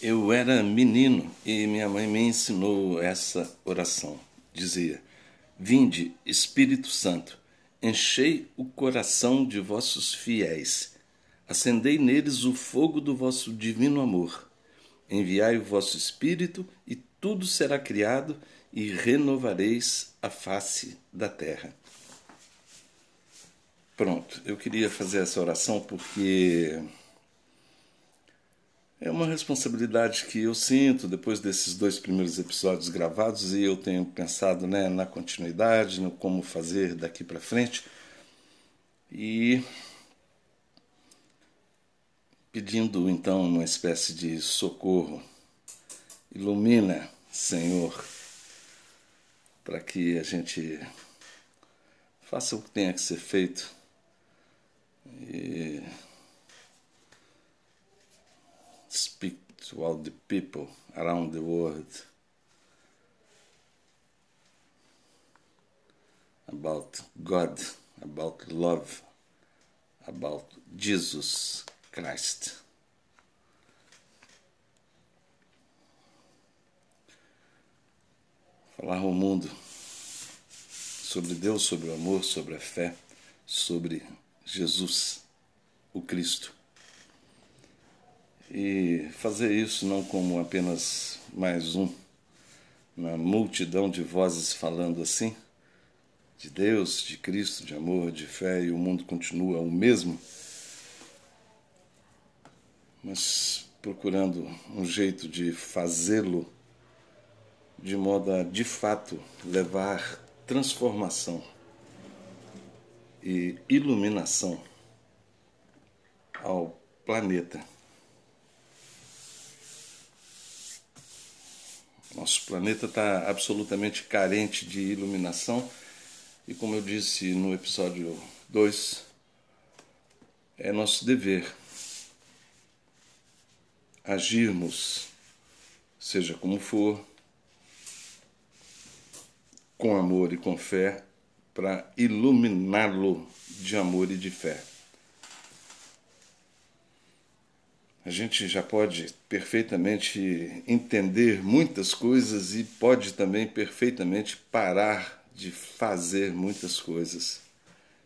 Eu era menino e minha mãe me ensinou essa oração. Dizia: Vinde, Espírito Santo, enchei o coração de vossos fiéis, acendei neles o fogo do vosso divino amor. Enviai o vosso Espírito e tudo será criado e renovareis a face da terra. Pronto, eu queria fazer essa oração porque é uma responsabilidade que eu sinto depois desses dois primeiros episódios gravados e eu tenho pensado né, na continuidade, no como fazer daqui para frente e pedindo então uma espécie de socorro. Ilumina, Senhor, para que a gente faça o que tenha que ser feito e speak to all the people around the world about God, about love, about Jesus Christ. Falar ao mundo sobre Deus, sobre o amor, sobre a fé, sobre Jesus, o Cristo. E fazer isso não como apenas mais um, uma multidão de vozes falando assim, de Deus, de Cristo, de amor, de fé, e o mundo continua o mesmo, mas procurando um jeito de fazê-lo de modo a, de fato, levar transformação e iluminação ao planeta. Nosso planeta está absolutamente carente de iluminação e, como eu disse no episódio 2, é nosso dever agirmos, seja como for, com amor e com fé, para iluminá-lo de amor e de fé. A gente já pode perfeitamente entender muitas coisas e pode também perfeitamente parar de fazer muitas coisas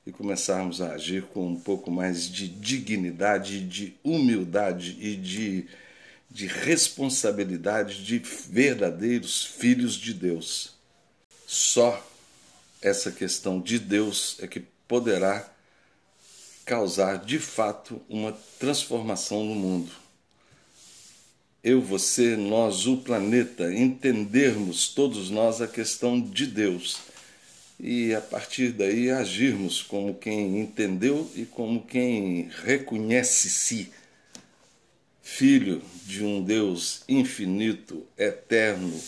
e começarmos a agir com um pouco mais de dignidade, de humildade e de, de responsabilidade de verdadeiros filhos de Deus. Só essa questão de Deus é que poderá causar de fato uma transformação no mundo. Eu, você, nós, o planeta, entendermos todos nós a questão de Deus e a partir daí agirmos como quem entendeu e como quem reconhece-se filho de um Deus infinito, eterno,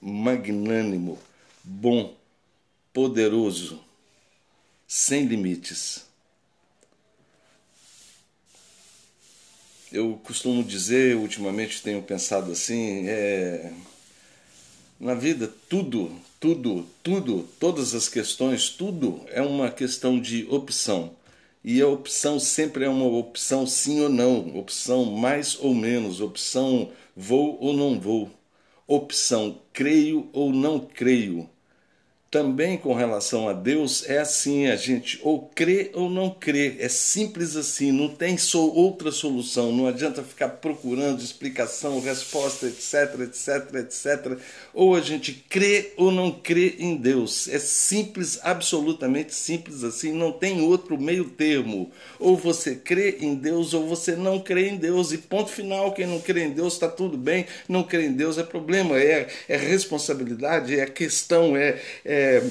magnânimo, bom poderoso, sem limites. Eu costumo dizer, ultimamente tenho pensado assim, é, na vida tudo, tudo, tudo, todas as questões, tudo é uma questão de opção. E a opção sempre é uma opção sim ou não, opção mais ou menos, opção vou ou não vou, opção creio ou não creio, também com relação a Deus é assim, a gente ou crê ou não crê, é simples assim, não tem só outra solução, não adianta ficar procurando explicação, resposta, etc, etc, etc. Ou a gente crê ou não crê em Deus, é simples, absolutamente simples assim, não tem outro meio termo. Ou você crê em Deus ou você não crê em Deus, e ponto final, quem não crê em Deus está tudo bem, não crê em Deus é problema, é, é responsabilidade, é questão, é, é é,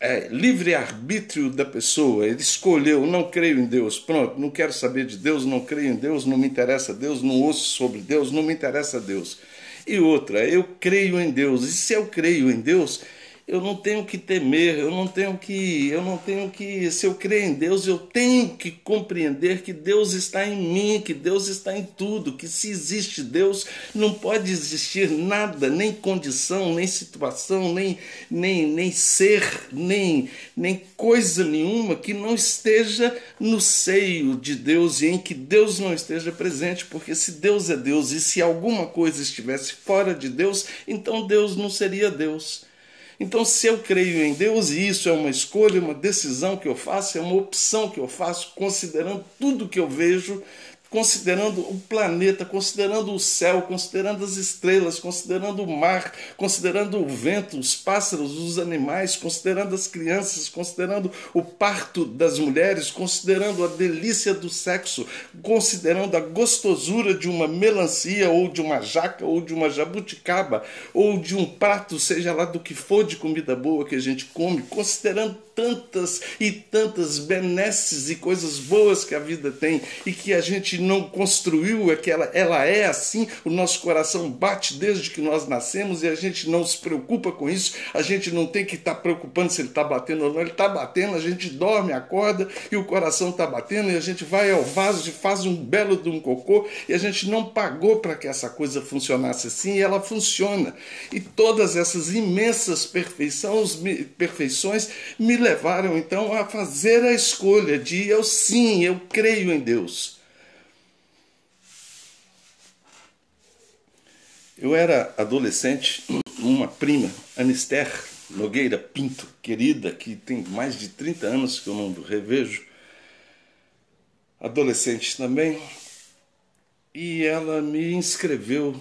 é, livre-arbítrio da pessoa. Ele escolheu, não creio em Deus, pronto, não quero saber de Deus, não creio em Deus, não me interessa Deus, não ouço sobre Deus, não me interessa Deus. E outra, eu creio em Deus, e se eu creio em Deus, eu não tenho que temer, eu não tenho que, eu não tenho que, se eu crer em Deus, eu tenho que compreender que Deus está em mim, que Deus está em tudo, que se existe Deus, não pode existir nada, nem condição, nem situação, nem, nem, nem ser, nem, nem coisa nenhuma que não esteja no seio de Deus e em que Deus não esteja presente, porque se Deus é Deus e se alguma coisa estivesse fora de Deus, então Deus não seria Deus. Então, se eu creio em Deus, e isso é uma escolha, uma decisão que eu faço, é uma opção que eu faço, considerando tudo que eu vejo, considerando o planeta, considerando o céu, considerando as estrelas, considerando o mar, considerando o vento, os pássaros, os animais, considerando as crianças, considerando o parto das mulheres, considerando a delícia do sexo, considerando a gostosura de uma melancia ou de uma jaca ou de uma jabuticaba ou de um prato, seja lá do que for de comida boa que a gente come, considerando tantas e tantas benesses e coisas boas que a vida tem e que a gente não construiu, é que ela, ela é assim, o nosso coração bate desde que nós nascemos e a gente não se preocupa com isso, a gente não tem que estar tá preocupando se ele está batendo ou não, ele está batendo, a gente dorme, acorda e o coração está batendo e a gente vai ao vaso e faz um belo de um cocô e a gente não pagou para que essa coisa funcionasse assim e ela funciona. E todas essas imensas perfeições, perfeições me levaram então a fazer a escolha de eu sim, eu creio em Deus. Eu era adolescente, uma prima, Anister Nogueira Pinto, querida, que tem mais de 30 anos que eu não revejo, adolescente também, e ela me inscreveu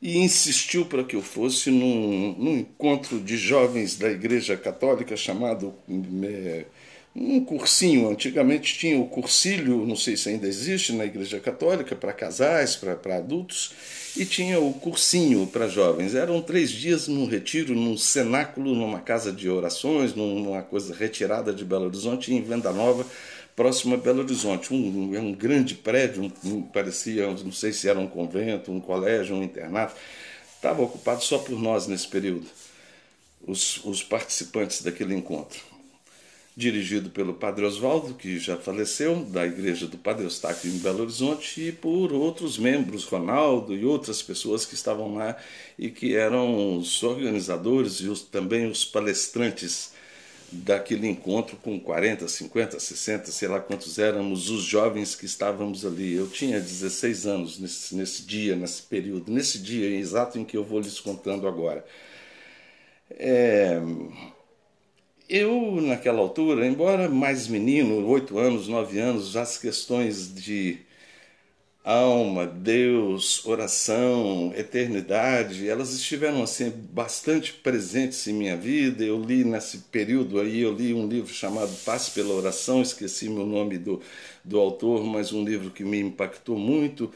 e insistiu para que eu fosse num, num encontro de jovens da Igreja Católica chamado é, um cursinho. Antigamente tinha o cursílio, não sei se ainda existe na Igreja Católica, para casais, para adultos, e tinha o cursinho para jovens. Eram três dias num retiro, num cenáculo, numa casa de orações, numa coisa retirada de Belo Horizonte, em Venda Nova próximo a Belo Horizonte. Um, um, um grande prédio, um, parecia, não sei se era um convento, um colégio, um internato. Estava ocupado só por nós nesse período, os, os participantes daquele encontro. Dirigido pelo Padre Oswaldo, que já faleceu, da Igreja do Padre Eustáquio em Belo Horizonte, e por outros membros, Ronaldo e outras pessoas que estavam lá e que eram os organizadores e os, também os palestrantes daquele encontro com 40, 50, 60, sei lá quantos éramos os jovens que estávamos ali. Eu tinha 16 anos nesse, nesse dia, nesse período, nesse dia exato em que eu vou lhes contando agora. É, eu, naquela altura, embora mais menino, 8 anos, 9 anos, as questões de alma, Deus, oração, eternidade, elas estiveram assim bastante presentes em minha vida. Eu li nesse período aí, eu li um livro chamado Paz pela Oração, esqueci meu nome do, do autor, mas um livro que me impactou muito.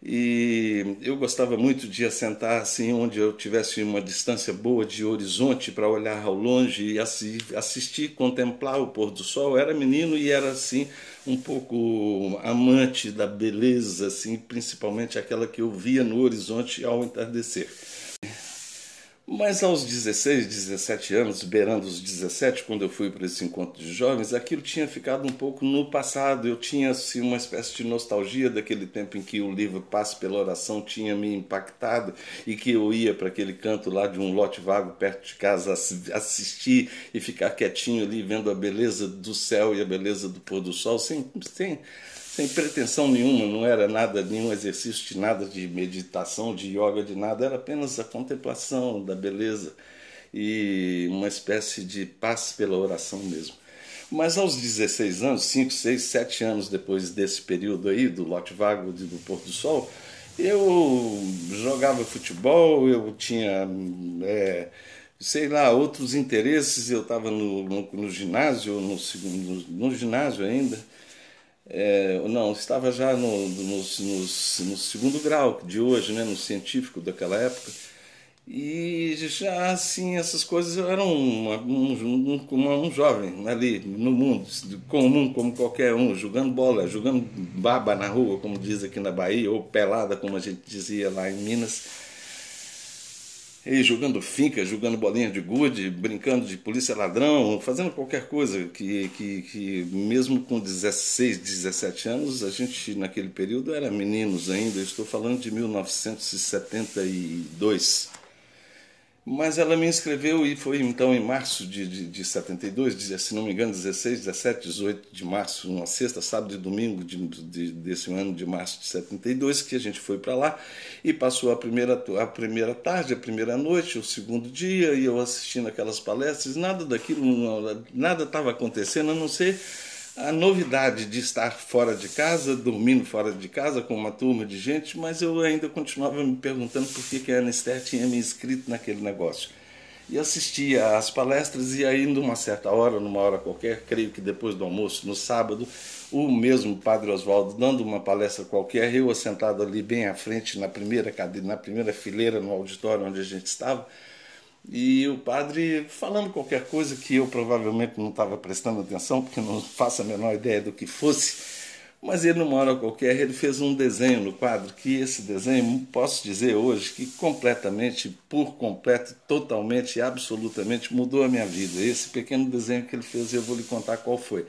E eu gostava muito de assentar assim onde eu tivesse uma distância boa de horizonte para olhar ao longe e assistir, contemplar o pôr do sol. Eu era menino e era assim um pouco amante da beleza, assim, principalmente aquela que eu via no horizonte ao entardecer. Mas aos 16, 17 anos, beirando os 17, quando eu fui para esse encontro de jovens, aquilo tinha ficado um pouco no passado. Eu tinha assim, uma espécie de nostalgia daquele tempo em que o livro Passe pela Oração tinha me impactado e que eu ia para aquele canto lá de um lote vago perto de casa assistir e ficar quietinho ali vendo a beleza do céu e a beleza do pôr do sol, sem, sem sem pretensão nenhuma, não era nada, nenhum exercício de nada de meditação, de yoga, de nada, era apenas a contemplação da beleza e uma espécie de paz pela oração mesmo. Mas aos 16 anos, 5, 6, 7 anos depois desse período aí, do lote vago do Porto do Sol, eu jogava futebol, eu tinha, é, sei lá, outros interesses, eu estava no, no, no, ginásio, no, no ginásio ainda, é, não, estava já no, no, no, no, segundo grau de hoje, né, no científico daquela época. E já assim, essas coisas eu era um, um, um, um jovem ali no mundo, comum como qualquer um, jogando bola, jogando baba na rua, como diz aqui na Bahia, ou pelada, como a gente dizia lá em Minas. E jogando finca, jogando bolinha de gude, brincando de polícia ladrão, fazendo qualquer coisa que, que, que mesmo com 16, 17 anos, a gente naquele período era meninos ainda, estou falando de 1972. Mas ela me inscreveu e foi então em março de, de, de 72, se não me engano, 16, 17, 18 de março, uma sexta, sábado e domingo de, de, desse ano de março de 72, que a gente foi para lá. E passou a primeira, a primeira tarde, a primeira noite, o segundo dia, e eu assistindo aquelas palestras, nada daquilo, nada estava acontecendo, a não ser a novidade de estar fora de casa, dormindo fora de casa com uma turma de gente, mas eu ainda continuava me perguntando por que, que a Anister tinha me inscrito naquele negócio. E assistia às palestras, e aí, numa certa hora, numa hora qualquer, creio que depois do almoço, no sábado, o mesmo Padre Oswaldo dando uma palestra qualquer, eu sentado ali bem à frente, na primeira cadeira, na primeira fileira no auditório onde a gente estava, e o padre falando qualquer coisa que eu provavelmente não estava prestando atenção, porque não faço a menor ideia do que fosse. Mas ele, numa hora qualquer, ele fez um desenho no quadro, que esse desenho, posso dizer hoje, que completamente, por completo, totalmente, absolutamente mudou a minha vida. Esse pequeno desenho que ele fez, eu vou lhe contar qual foi.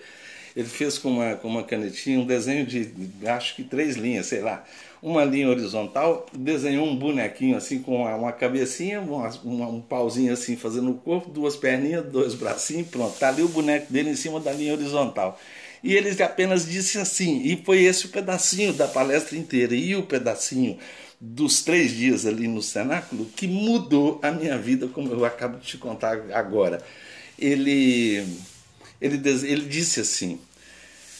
Ele fez com uma, com uma canetinha um desenho de, acho que três linhas, sei lá uma linha horizontal, desenhou um bonequinho assim com uma, uma cabecinha, uma, uma, um pauzinho assim fazendo o corpo, duas perninhas, dois bracinhos, pronto. Tá ali o boneco dele em cima da linha horizontal. E ele apenas disse assim, e foi esse o pedacinho da palestra inteira, e o pedacinho dos três dias ali no cenáculo que mudou a minha vida, como eu acabo de te contar agora. Ele, ele, ele disse assim: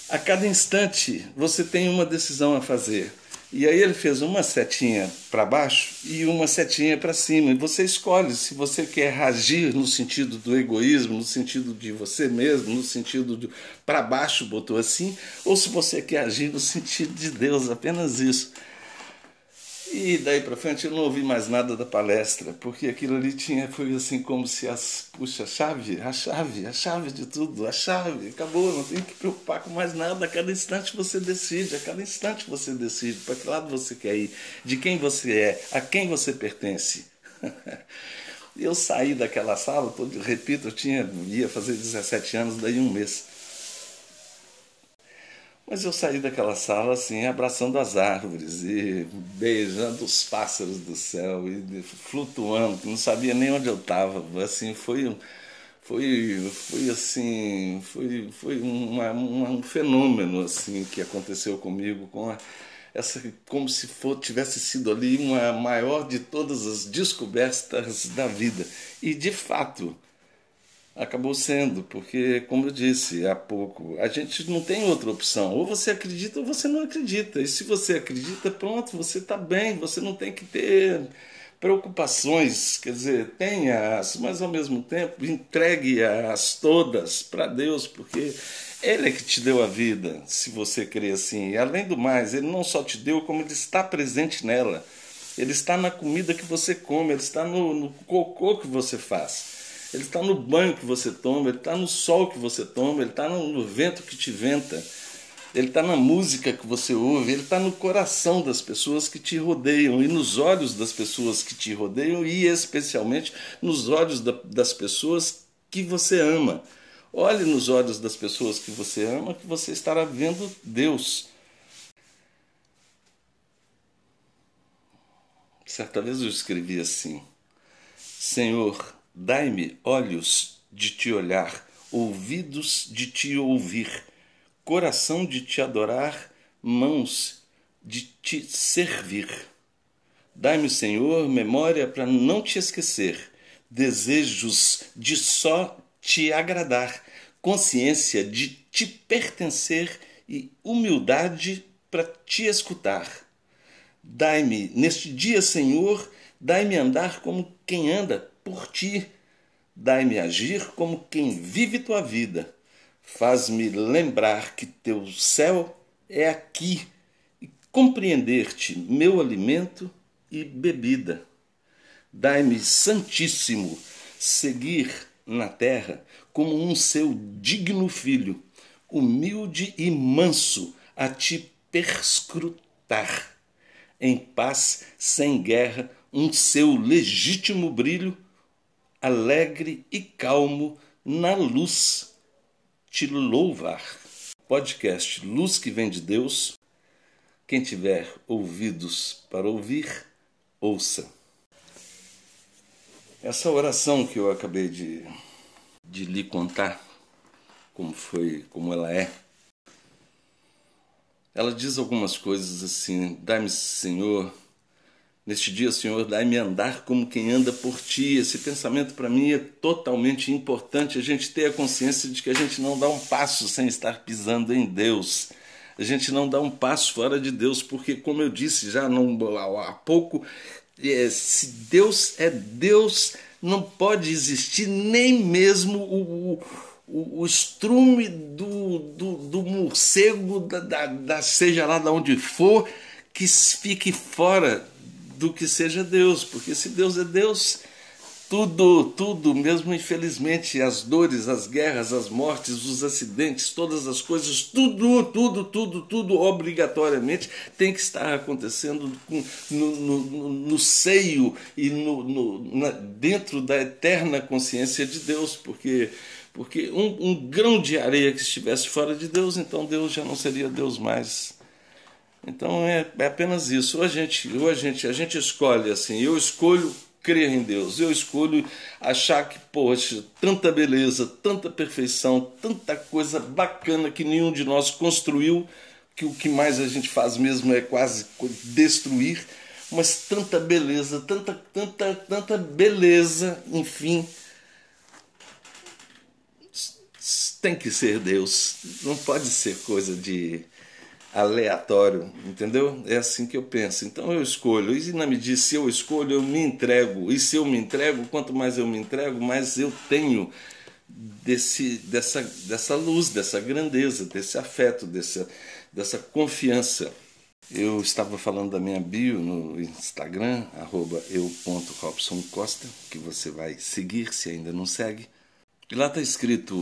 a cada instante você tem uma decisão a fazer. E aí ele fez uma setinha para baixo e uma setinha para cima. E você escolhe se você quer agir no sentido do egoísmo, no sentido de você mesmo, no sentido de para baixo botou assim, ou se você quer agir no sentido de Deus, apenas isso. E daí para frente eu não ouvi mais nada da palestra, porque aquilo ali tinha foi assim como se as puxa a chave, a chave, a chave de tudo, a chave, acabou, não tem que preocupar com mais nada. A cada instante você decide, a cada instante você decide para que lado você quer ir, de quem você é, a quem você pertence. eu saí daquela sala, todo, repito, eu tinha ia fazer 17 anos daí um mês. Mas eu saí daquela sala assim, abraçando as árvores e beijando os pássaros do céu e flutuando, não sabia nem onde eu estava. Assim, foi foi foi assim, foi foi uma, uma, um fenômeno assim que aconteceu comigo com a, essa como se for, tivesse sido ali uma maior de todas as descobertas da vida. E de fato, acabou sendo, porque, como eu disse há pouco, a gente não tem outra opção. Ou você acredita ou você não acredita. E se você acredita, pronto, você está bem, você não tem que ter preocupações, quer dizer, tenha-as, mas ao mesmo tempo entregue-as todas para Deus, porque Ele é que te deu a vida, se você crê assim. E além do mais, Ele não só te deu, como Ele está presente nela. Ele está na comida que você come, Ele está no, no cocô que você faz. Ele está no banho que você toma, ele está no sol que você toma, ele está no vento que te venta, ele está na música que você ouve, ele está no coração das pessoas que te rodeiam e nos olhos das pessoas que te rodeiam e especialmente nos olhos da, das pessoas que você ama. Olhe nos olhos das pessoas que você ama, que você estará vendo Deus. Certa vez eu escrevi assim: Senhor, Dai-me olhos de te olhar, ouvidos de te ouvir, coração de te adorar, mãos de te servir. Dai-me, Senhor, memória para não te esquecer, desejos de só te agradar, consciência de te pertencer e humildade para te escutar. Dai-me, neste dia, Senhor, dai-me andar como quem anda por ti. Dai-me agir como quem vive tua vida. Faz-me lembrar que teu céu é aqui e compreender-te, meu alimento e bebida. Dai-me, Santíssimo, seguir na terra como um seu digno filho, humilde e manso, a te perscrutar. Em paz, sem guerra, um seu legítimo brilho, alegre e calmo na luz, te louvar. Podcast Luz que vem de Deus. Quem tiver ouvidos para ouvir, ouça. Essa oração que eu acabei de, de lhe contar, como foi, como ela é, ela diz algumas coisas assim: Dai-me, Senhor, neste dia, Senhor, dai-me andar como quem anda por ti. Esse pensamento para mim é totalmente importante. A gente ter a consciência de que a gente não dá um passo sem estar pisando em Deus. A gente não dá um passo fora de Deus, porque, como eu disse já há pouco, é, se Deus é Deus, não pode existir nem mesmo o, o o, o estrume do, do, do morcego, da, da, da, seja lá de onde for, que fique fora do que seja Deus, porque se Deus é Deus, tudo, tudo, mesmo infelizmente, as dores, as guerras, as mortes, os acidentes, todas as coisas, tudo, tudo, tudo, tudo, obrigatoriamente tem que estar acontecendo no, no, no seio e no, na, dentro da eterna consciência de Deus, porque porque um, um grão de areia que estivesse fora de Deus, então Deus já não seria Deus mais. Então é, é, apenas isso. Ou a gente, ou a gente, a gente escolhe assim. Eu escolho crer em Deus. Eu escolho achar que, poxa, tanta beleza, tanta perfeição, tanta coisa bacana que nenhum de nós construiu, que o que mais a gente faz mesmo é quase destruir, mas tanta beleza, tanta, tanta, tanta beleza, enfim tem que ser Deus, não pode ser coisa de aleatório, entendeu? É assim que eu penso. Então eu escolho, e na medida se eu escolho, eu me entrego, e se eu me entrego, quanto mais eu me entrego, mais eu tenho desse, dessa, dessa luz, dessa grandeza, desse afeto, dessa, dessa confiança. Eu estava falando da minha bio no Instagram, eu.robsoncosta, que você vai seguir se ainda não segue. E lá está escrito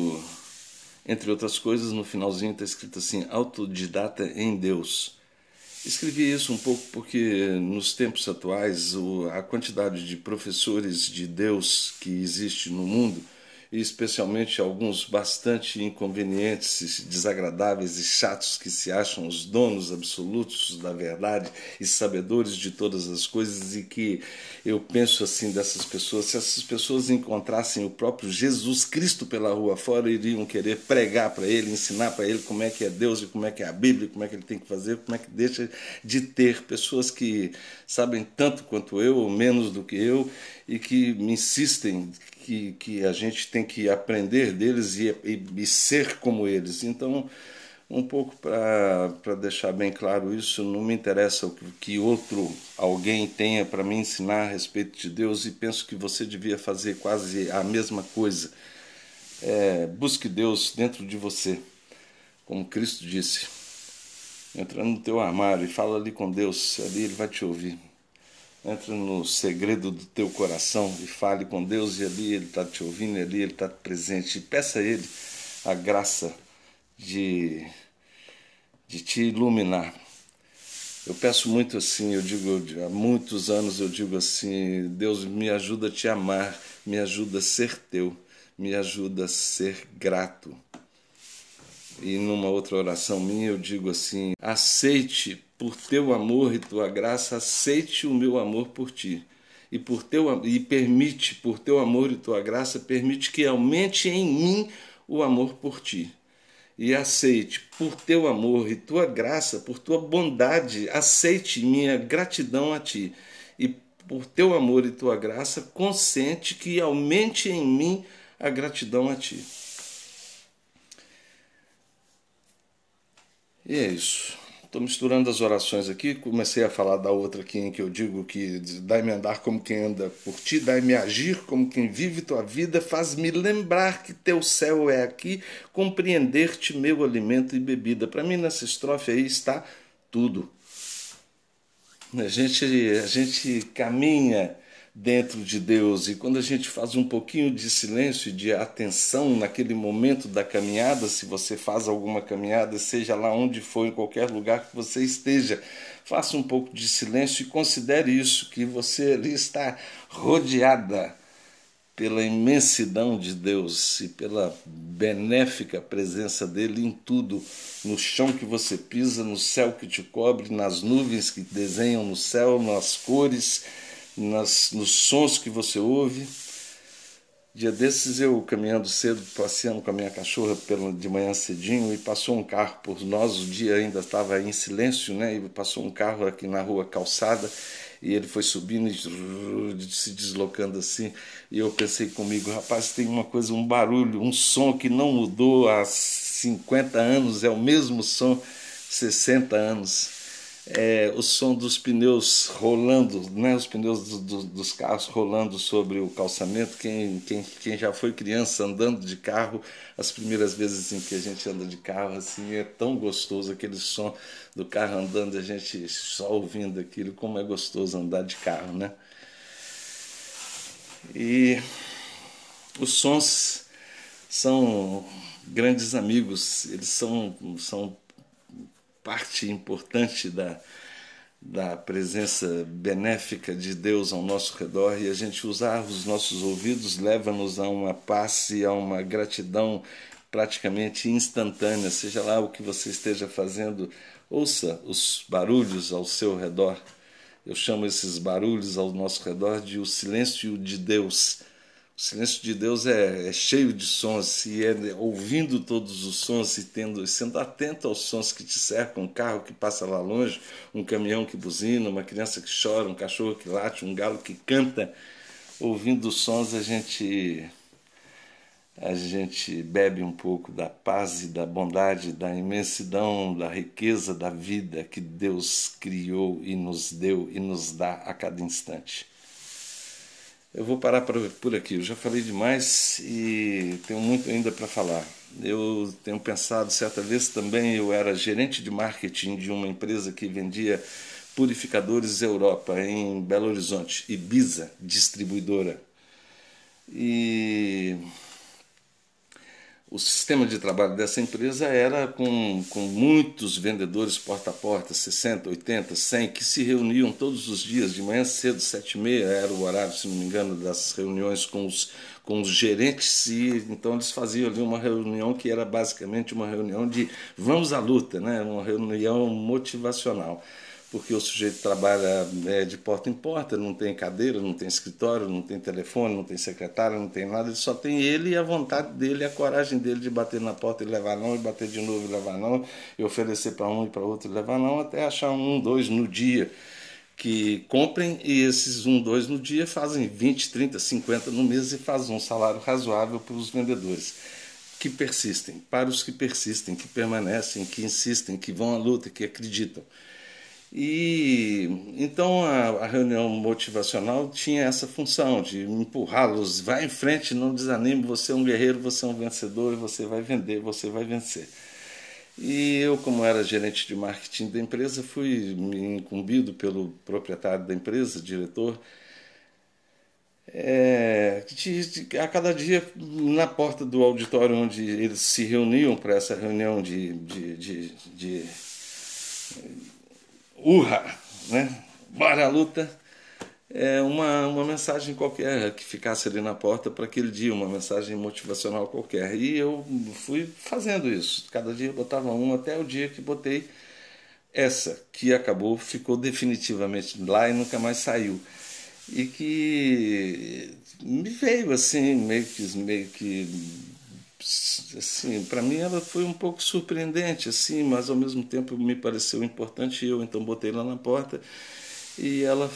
entre outras coisas, no finalzinho está escrito assim: autodidata em Deus. Escrevi isso um pouco porque nos tempos atuais a quantidade de professores de Deus que existe no mundo e especialmente alguns bastante inconvenientes, desagradáveis e chatos que se acham os donos absolutos da verdade e sabedores de todas as coisas e que eu penso assim dessas pessoas, se essas pessoas encontrassem o próprio Jesus Cristo pela rua fora, iriam querer pregar para ele, ensinar para ele como é que é Deus e como é que é a Bíblia, como é que ele tem que fazer, como é que deixa de ter pessoas que sabem tanto quanto eu ou menos do que eu e que me insistem que, que a gente tem que aprender deles e, e, e ser como eles. Então, um pouco para deixar bem claro isso, não me interessa o que outro alguém tenha para me ensinar a respeito de Deus e penso que você devia fazer quase a mesma coisa. É, busque Deus dentro de você, como Cristo disse. Entra no teu armário e fala ali com Deus, ali ele vai te ouvir. Entre no segredo do teu coração e fale com Deus, e ali Ele está te ouvindo, e ali Ele está presente. E peça a Ele a graça de, de te iluminar. Eu peço muito assim, eu digo, há muitos anos eu digo assim: Deus me ajuda a te amar, me ajuda a ser teu, me ajuda a ser grato. E numa outra oração minha eu digo assim: aceite por teu amor e tua graça, aceite o meu amor por ti. E, por teu, e permite, por teu amor e tua graça, permite que aumente em mim o amor por ti. E aceite, por teu amor e tua graça, por tua bondade, aceite minha gratidão a ti. E por teu amor e tua graça, consente que aumente em mim a gratidão a ti. E é isso. Estou misturando as orações aqui, comecei a falar da outra aqui em que eu digo que dai-me andar como quem anda por ti, dai-me agir como quem vive tua vida, faz-me lembrar que teu céu é aqui, compreender-te meu alimento e bebida. Para mim nessa estrofe aí está tudo. A gente, a gente caminha dentro de Deus. E quando a gente faz um pouquinho de silêncio, de atenção naquele momento da caminhada, se você faz alguma caminhada, seja lá onde for, em qualquer lugar que você esteja, faça um pouco de silêncio e considere isso, que você ali está rodeada pela imensidão de Deus e pela benéfica presença dele em tudo, no chão que você pisa, no céu que te cobre, nas nuvens que desenham no céu, nas cores nas, nos sons que você ouve. Dia desses eu caminhando cedo, passeando com a minha cachorra pelo, de manhã cedinho e passou um carro por nós, o dia ainda estava em silêncio, né? E passou um carro aqui na rua calçada e ele foi subindo e se deslocando assim. E eu pensei comigo, rapaz, tem uma coisa, um barulho, um som que não mudou há 50 anos, é o mesmo som 60 anos é, o som dos pneus rolando, né, os pneus do, do, dos carros rolando sobre o calçamento. Quem, quem, quem já foi criança andando de carro, as primeiras vezes em que a gente anda de carro, assim, é tão gostoso aquele som do carro andando, a gente só ouvindo aquilo, como é gostoso andar de carro, né? E os sons são grandes amigos, eles são, são parte importante da, da presença benéfica de Deus ao nosso redor e a gente usar os nossos ouvidos leva-nos a uma paz e a uma gratidão praticamente instantânea, seja lá o que você esteja fazendo, ouça os barulhos ao seu redor. Eu chamo esses barulhos ao nosso redor de o silêncio de Deus o silêncio de Deus é, é, cheio de sons e é ouvindo todos os sons e tendo, sendo atento aos sons que te cercam, um carro que passa lá longe, um caminhão que buzina, uma criança que chora, um cachorro que late, um galo que canta. Ouvindo os sons a gente a gente bebe um pouco da paz e da bondade, da imensidão, da riqueza da vida que Deus criou e nos deu e nos dá a cada instante. Eu vou parar por aqui. Eu já falei demais e tenho muito ainda para falar. Eu tenho pensado, certa vez também, eu era gerente de marketing de uma empresa que vendia purificadores Europa em Belo Horizonte, Ibiza, distribuidora. E o sistema de trabalho dessa empresa era com, com muitos vendedores porta a porta, 60, 80, 100, que se reuniam todos os dias, de manhã cedo, sete e meia, era o horário, se não me engano, das reuniões com os, com os gerentes, e então eles faziam ali uma reunião que era basicamente uma reunião de vamos à luta, né? uma reunião motivacional porque o sujeito trabalha é, de porta em porta, não tem cadeira, não tem escritório, não tem telefone, não tem secretário, não tem nada, ele só tem ele e a vontade dele, a coragem dele de bater na porta e levar não, e bater de novo e levar não, e oferecer para um e para outro e levar não, até achar um, dois no dia que comprem e esses um, dois no dia fazem 20, 30, 50 no mês e fazem um salário razoável para os vendedores que persistem, para os que persistem, que permanecem, que insistem, que vão à luta, que acreditam. E então a, a, reunião motivacional tinha essa função de empurrá-los, vai em frente, não desanime, você é um guerreiro, você é um vencedor, você vai vender, você vai vencer. E eu, como era gerente de marketing da empresa, fui incumbido pelo proprietário da empresa, diretor, é, de, de, a cada dia na porta do auditório onde eles se reuniam para essa reunião de, de, de urra, né? Bora a luta. É uma, uma mensagem qualquer que ficasse ali na porta para aquele dia, uma mensagem motivacional qualquer. E eu fui fazendo isso. Cada dia eu botava um até o dia que botei essa, que acabou, ficou definitivamente lá e nunca mais saiu. E que me veio assim, meio que, meio que assim, para mim ela foi um pouco surpreendente, assim, mas ao mesmo tempo me pareceu importante eu então botei lá na porta e ela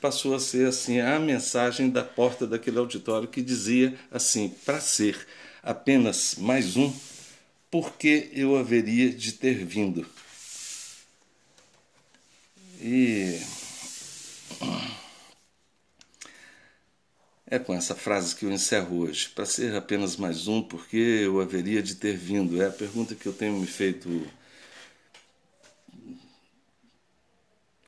passou a ser assim a mensagem da porta daquele auditório que dizia assim: para ser apenas mais um, porque eu haveria de ter vindo. E É com essa frase que eu encerro hoje. Para ser apenas mais um, porque eu haveria de ter vindo? É a pergunta que eu tenho me feito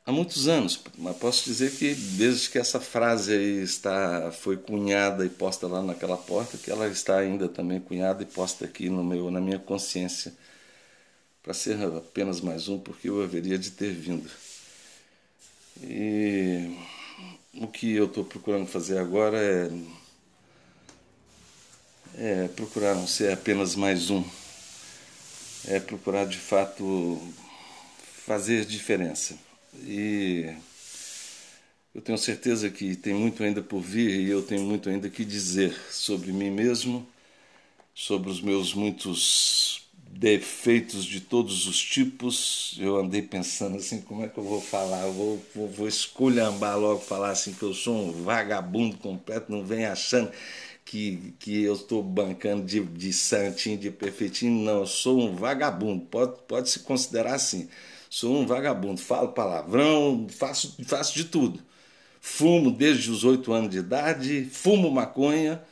há muitos anos, mas posso dizer que desde que essa frase está foi cunhada e posta lá naquela porta, que ela está ainda também cunhada e posta aqui no meu na minha consciência para ser apenas mais um, porque eu haveria de ter vindo. E o que eu estou procurando fazer agora é, é procurar não ser apenas mais um, é procurar de fato fazer diferença. E eu tenho certeza que tem muito ainda por vir e eu tenho muito ainda que dizer sobre mim mesmo, sobre os meus muitos defeitos de todos os tipos. Eu andei pensando assim, como é que eu vou falar? Eu vou, vou, vou esculhambar logo, falar assim que eu sou um vagabundo completo, não vem achando que, que eu estou bancando de, de santinho, de perfeitinho. Não, eu sou um vagabundo, pode, pode se considerar assim. Sou um vagabundo, falo palavrão, faço, faço de tudo. Fumo desde os oito anos de idade, fumo maconha.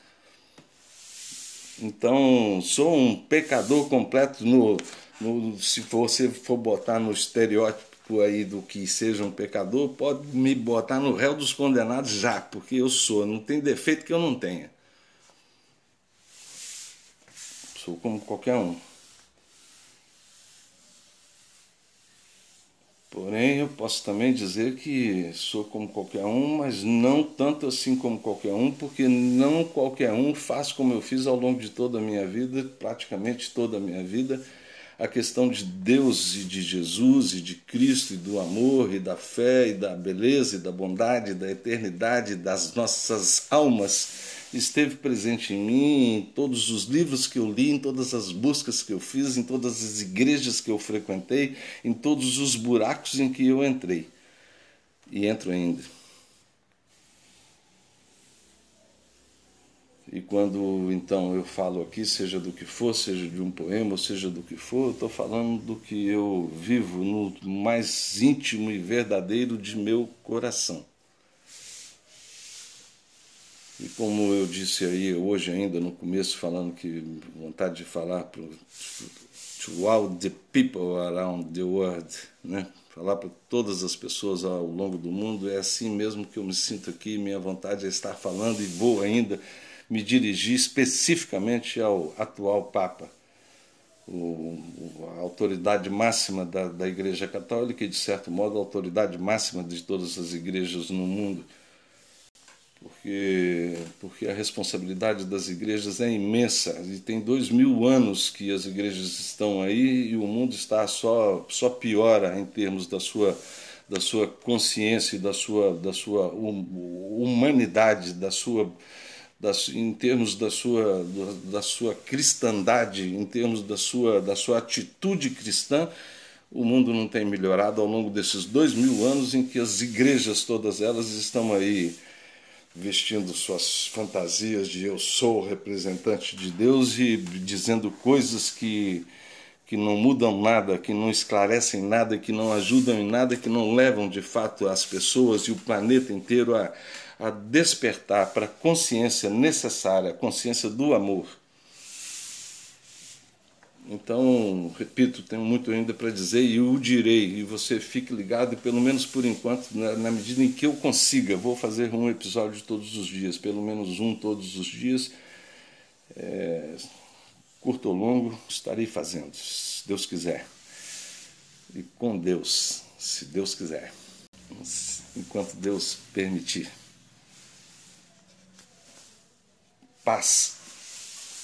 Então, sou um pecador completo no, no se você for botar no estereótipo aí do que seja um pecador, pode me botar no réu dos condenados já, porque eu sou, não tem defeito que eu não tenha. Sou como qualquer um. Porém, eu posso também dizer que sou como qualquer um, mas não tanto assim como qualquer um, porque não qualquer um faz como eu fiz ao longo de toda a minha vida, praticamente toda a minha vida, a questão de Deus e de Jesus e de Cristo e do amor e da fé e da beleza e da bondade, da eternidade das nossas almas esteve presente em mim, em todos os livros que eu li, em todas as buscas que eu fiz, em todas as igrejas que eu frequentei, em todos os buracos em que eu entrei. E entro ainda. E quando então eu falo aqui, seja do que for, seja de um poema, ou seja do que for, eu estou falando do que eu vivo no mais íntimo e verdadeiro de meu coração. E como eu disse aí hoje ainda no começo, falando que vontade de falar para to all the people around the world, né? falar para todas as pessoas ao longo do mundo, é assim mesmo que eu me sinto aqui, minha vontade é estar falando e vou ainda me dirigir especificamente ao atual Papa, o, a autoridade máxima da, da Igreja Católica e, de certo modo, a autoridade máxima de todas as igrejas no mundo porque, porque a responsabilidade das igrejas é imensa. E tem dois mil anos que as igrejas estão aí e o mundo está só, só piora em termos da sua, da sua consciência da sua, da sua humanidade, da sua, da, em termos da sua, da sua cristandade, em termos da sua, da sua atitude cristã, o mundo não tem melhorado ao longo desses dois mil anos em que as igrejas, todas elas, estão aí vestindo suas fantasias de eu sou representante de Deus e dizendo coisas que, que não mudam nada, que não esclarecem nada, que não ajudam em nada, que não levam de fato as pessoas e o planeta inteiro a, a despertar para a consciência necessária, a consciência do amor. Então, repito, tenho muito ainda para dizer e o direi. E você fique ligado, pelo menos por enquanto, na, na, medida em que eu consiga, vou fazer um episódio todos os dias, pelo menos um todos os dias. É, curto ou longo, estarei fazendo, se Deus quiser. E com Deus, se Deus quiser. Enquanto Deus permitir. Paz.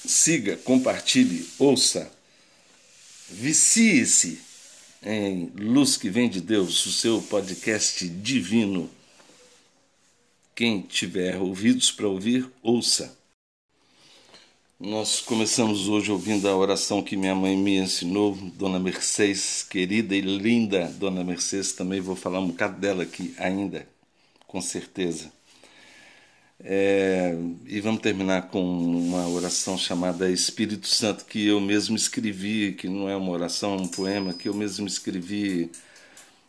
Siga, compartilhe, ouça Vicie-se em Luz que Vem de Deus, o seu podcast divino. Quem tiver ouvidos para ouvir, ouça. Nós começamos hoje ouvindo a oração que minha mãe me ensinou, Dona Mercedes, querida e linda Dona Mercedes, também vou falar um bocado dela aqui ainda, com certeza. É, e vamos terminar com uma oração chamada Espírito Santo, que eu mesmo escrevi, que não é uma oração, é um poema, que eu mesmo escrevi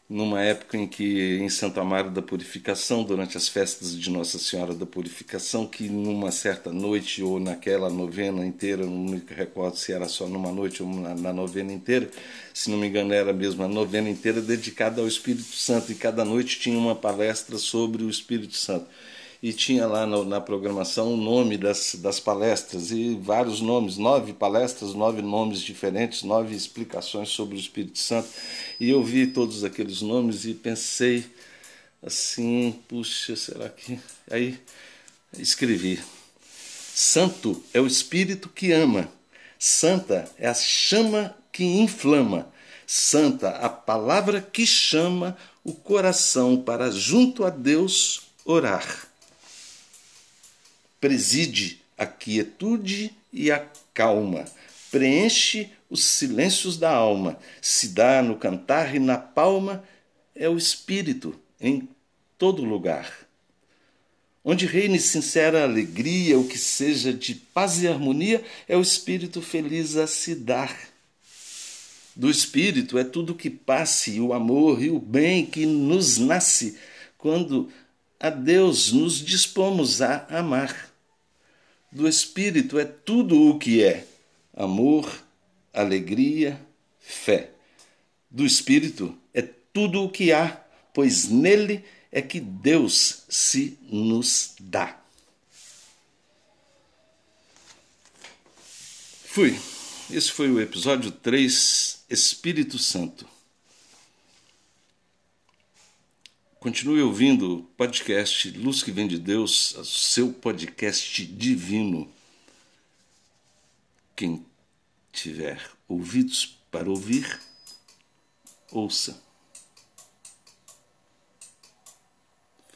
numa época em que em Santo Amaro da Purificação, durante as festas de Nossa Senhora da Purificação, que numa certa noite ou naquela novena inteira, não me recordo se era só numa noite ou na, na novena inteira, se não me engano era mesmo a novena inteira dedicada ao Espírito Santo e cada noite tinha uma palestra sobre o Espírito Santo e tinha lá no, na programação o nome das, das palestras e vários nomes, nove palestras, nove nomes diferentes, nove explicações sobre o Espírito Santo. E eu vi todos aqueles nomes e pensei assim, puxa, será que. Aí escrevi: Santo é o Espírito que ama, Santa é a chama que inflama, Santa a palavra que chama o coração para junto a Deus orar preside a quietude e a calma, preenche os silêncios da alma, se dá no cantar e na palma, é o espírito em todo lugar. Onde reine sincera alegria, o que seja de paz e harmonia, é o espírito feliz a se dar. Do espírito é tudo que passe, o amor e o bem que nos nasce quando a Deus nos dispomos a amar do Espírito é tudo o que é amor, alegria, fé. Do Espírito é tudo o que há, pois nele é que Deus se nos dá. Fui. Esse foi o episódio 3, Espírito Santo. Continue ouvindo o podcast Luz que Vem de Deus, seu podcast divino. Quem tiver ouvidos para ouvir, ouça.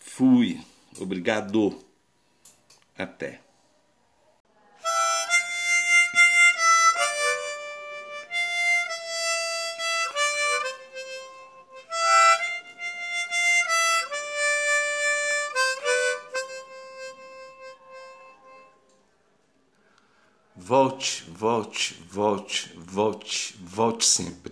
Fui. Obrigado. Até. Volte, volte, volte, volte, volte sempre.